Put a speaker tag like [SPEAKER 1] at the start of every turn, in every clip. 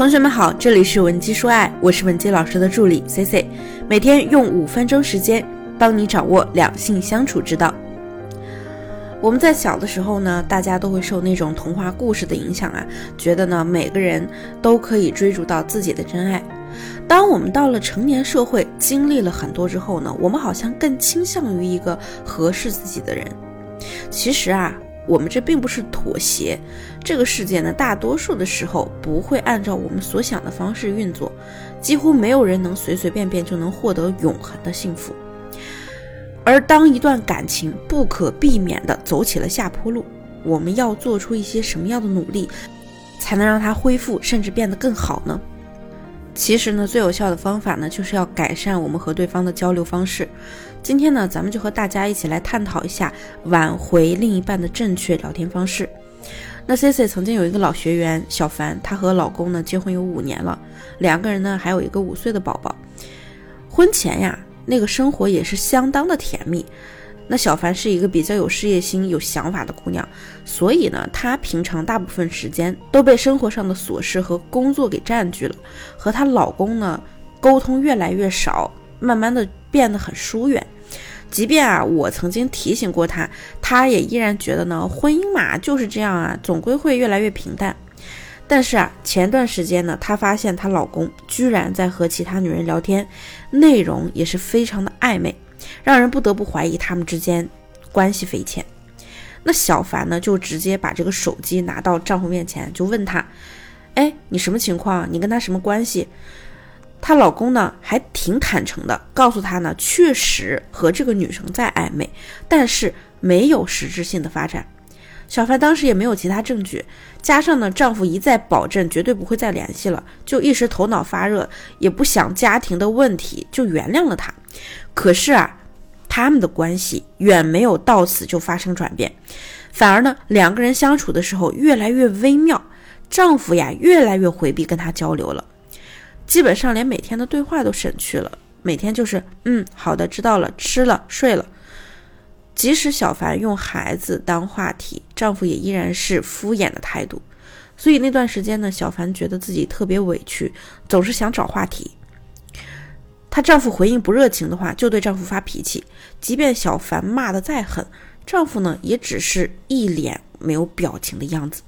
[SPEAKER 1] 同学们好，这里是文姬说爱，我是文姬老师的助理 C C，每天用五分钟时间帮你掌握两性相处之道。我们在小的时候呢，大家都会受那种童话故事的影响啊，觉得呢每个人都可以追逐到自己的真爱。当我们到了成年社会，经历了很多之后呢，我们好像更倾向于一个合适自己的人。其实啊。我们这并不是妥协，这个世界呢，大多数的时候不会按照我们所想的方式运作，几乎没有人能随随便便就能获得永恒的幸福。而当一段感情不可避免地走起了下坡路，我们要做出一些什么样的努力，才能让它恢复甚至变得更好呢？其实呢，最有效的方法呢，就是要改善我们和对方的交流方式。今天呢，咱们就和大家一起来探讨一下挽回另一半的正确聊天方式。那 C C 曾经有一个老学员小凡，她和老公呢结婚有五年了，两个人呢还有一个五岁的宝宝。婚前呀，那个生活也是相当的甜蜜。那小凡是一个比较有事业心、有想法的姑娘，所以呢，她平常大部分时间都被生活上的琐事和工作给占据了，和她老公呢沟通越来越少，慢慢的变得很疏远。即便啊，我曾经提醒过她，她也依然觉得呢，婚姻嘛就是这样啊，总归会越来越平淡。但是啊，前段时间呢，她发现她老公居然在和其他女人聊天，内容也是非常的暧昧。让人不得不怀疑他们之间关系匪浅。那小凡呢，就直接把这个手机拿到丈夫面前，就问他：“哎，你什么情况？你跟他什么关系？”她老公呢，还挺坦诚的，告诉她呢，确实和这个女生在暧昧，但是没有实质性的发展。小凡当时也没有其他证据，加上呢，丈夫一再保证绝对不会再联系了，就一时头脑发热，也不想家庭的问题，就原谅了他。可是啊，他们的关系远没有到此就发生转变，反而呢，两个人相处的时候越来越微妙，丈夫呀越来越回避跟她交流了，基本上连每天的对话都省去了，每天就是嗯，好的，知道了，吃了，睡了。即使小凡用孩子当话题，丈夫也依然是敷衍的态度。所以那段时间呢，小凡觉得自己特别委屈，总是想找话题。她丈夫回应不热情的话，就对丈夫发脾气。即便小凡骂得再狠，丈夫呢也只是一脸没有表情的样子。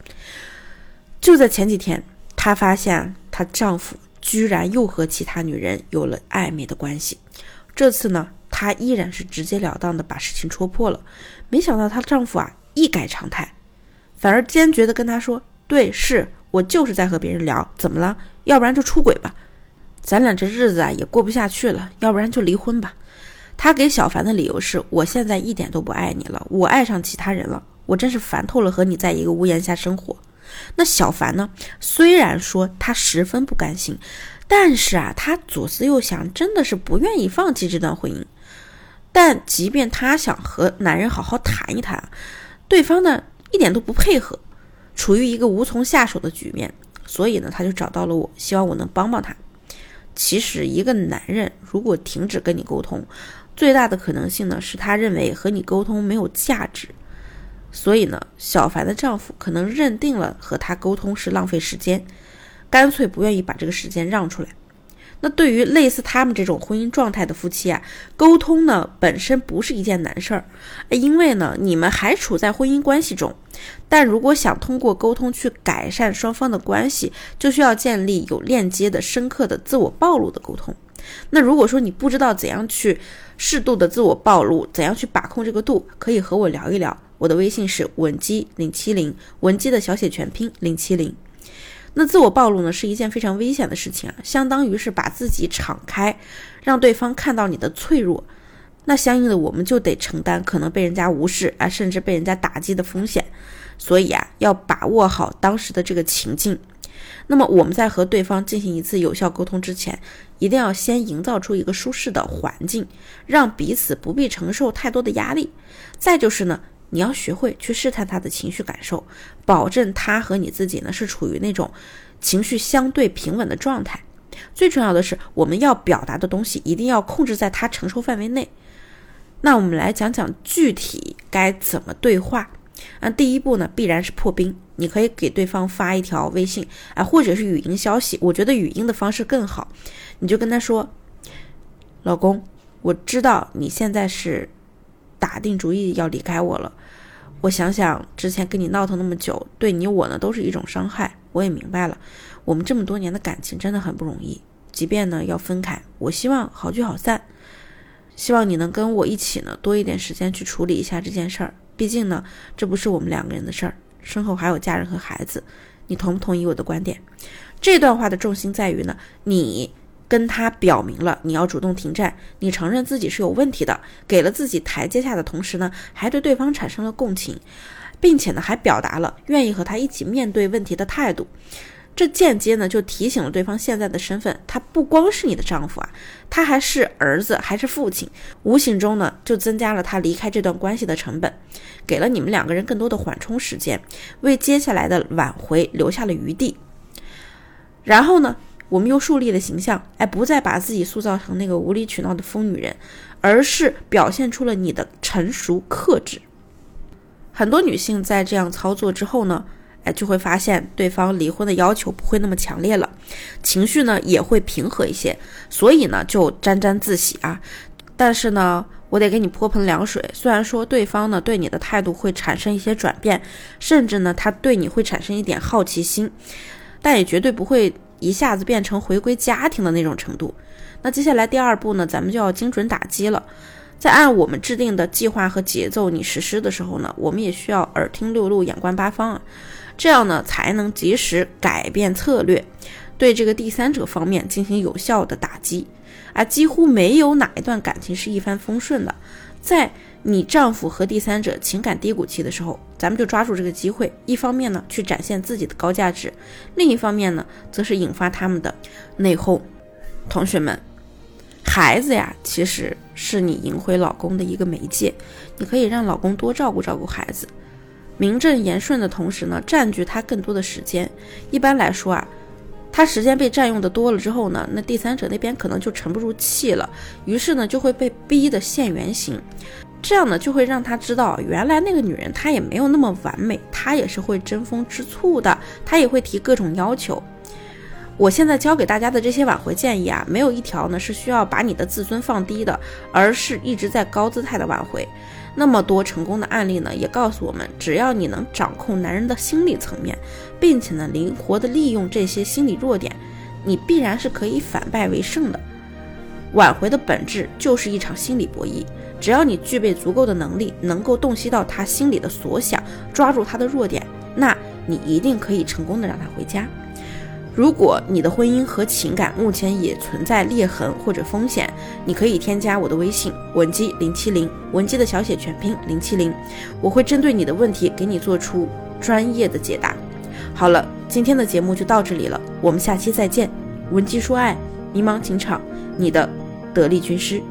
[SPEAKER 1] 就在前几天，她发现她丈夫居然又和其他女人有了暧昧的关系。这次呢？她依然是直截了当的把事情戳破了，没想到她丈夫啊一改常态，反而坚决的跟她说：“对，是我就是在和别人聊，怎么了？要不然就出轨吧，咱俩这日子啊也过不下去了，要不然就离婚吧。”她给小凡的理由是：“我现在一点都不爱你了，我爱上其他人了，我真是烦透了和你在一个屋檐下生活。”那小凡呢？虽然说他十分不甘心，但是啊，他左思右想，真的是不愿意放弃这段婚姻。但即便她想和男人好好谈一谈，对方呢一点都不配合，处于一个无从下手的局面，所以呢，她就找到了我，希望我能帮帮她。其实，一个男人如果停止跟你沟通，最大的可能性呢是他认为和你沟通没有价值，所以呢，小凡的丈夫可能认定了和他沟通是浪费时间，干脆不愿意把这个时间让出来。那对于类似他们这种婚姻状态的夫妻啊，沟通呢本身不是一件难事儿，因为呢你们还处在婚姻关系中，但如果想通过沟通去改善双方的关系，就需要建立有链接的深刻的自我暴露的沟通。那如果说你不知道怎样去适度的自我暴露，怎样去把控这个度，可以和我聊一聊，我的微信是文姬零七零，文姬的小写全拼零七零。那自我暴露呢，是一件非常危险的事情啊，相当于是把自己敞开，让对方看到你的脆弱。那相应的，我们就得承担可能被人家无视啊，甚至被人家打击的风险。所以啊，要把握好当时的这个情境。那么我们在和对方进行一次有效沟通之前，一定要先营造出一个舒适的环境，让彼此不必承受太多的压力。再就是呢。你要学会去试探他的情绪感受，保证他和你自己呢是处于那种情绪相对平稳的状态。最重要的是，我们要表达的东西一定要控制在他承受范围内。那我们来讲讲具体该怎么对话。那第一步呢，必然是破冰。你可以给对方发一条微信，啊，或者是语音消息，我觉得语音的方式更好。你就跟他说：“老公，我知道你现在是打定主意要离开我了。我想想之前跟你闹腾那么久，对你我呢都是一种伤害。我也明白了，我们这么多年的感情真的很不容易。即便呢要分开，我希望好聚好散。希望你能跟我一起呢多一点时间去处理一下这件事儿。毕竟呢，这不是我们两个人的事儿。”身后还有家人和孩子，你同不同意我的观点？这段话的重心在于呢，你跟他表明了你要主动停战，你承认自己是有问题的，给了自己台阶下的同时呢，还对对方产生了共情，并且呢，还表达了愿意和他一起面对问题的态度。这间接呢就提醒了对方现在的身份，他不光是你的丈夫啊，他还是儿子，还是父亲。无形中呢就增加了他离开这段关系的成本，给了你们两个人更多的缓冲时间，为接下来的挽回留下了余地。然后呢，我们又树立了形象，哎，不再把自己塑造成那个无理取闹的疯女人，而是表现出了你的成熟克制。很多女性在这样操作之后呢。哎，就会发现对方离婚的要求不会那么强烈了，情绪呢也会平和一些，所以呢就沾沾自喜啊。但是呢，我得给你泼盆凉水。虽然说对方呢对你的态度会产生一些转变，甚至呢他对你会产生一点好奇心，但也绝对不会一下子变成回归家庭的那种程度。那接下来第二步呢，咱们就要精准打击了。在按我们制定的计划和节奏你实施的时候呢，我们也需要耳听六路，眼观八方啊。这样呢，才能及时改变策略，对这个第三者方面进行有效的打击。啊，几乎没有哪一段感情是一帆风顺的。在你丈夫和第三者情感低谷期的时候，咱们就抓住这个机会，一方面呢去展现自己的高价值，另一方面呢则是引发他们的内讧。同学们，孩子呀，其实是你赢回老公的一个媒介，你可以让老公多照顾照顾孩子。名正言顺的同时呢，占据他更多的时间。一般来说啊，他时间被占用的多了之后呢，那第三者那边可能就沉不住气了，于是呢就会被逼的现原形。这样呢就会让他知道，原来那个女人她也没有那么完美，她也是会争风吃醋的，她也会提各种要求。我现在教给大家的这些挽回建议啊，没有一条呢是需要把你的自尊放低的，而是一直在高姿态的挽回。那么多成功的案例呢，也告诉我们，只要你能掌控男人的心理层面，并且呢灵活的利用这些心理弱点，你必然是可以反败为胜的。挽回的本质就是一场心理博弈，只要你具备足够的能力，能够洞悉到他心里的所想，抓住他的弱点，那你一定可以成功的让他回家。如果你的婚姻和情感目前也存在裂痕或者风险，你可以添加我的微信文姬零七零，文姬的小写全拼零七零，我会针对你的问题给你做出专业的解答。好了，今天的节目就到这里了，我们下期再见。文姬说爱，迷茫情场，你的得力军师。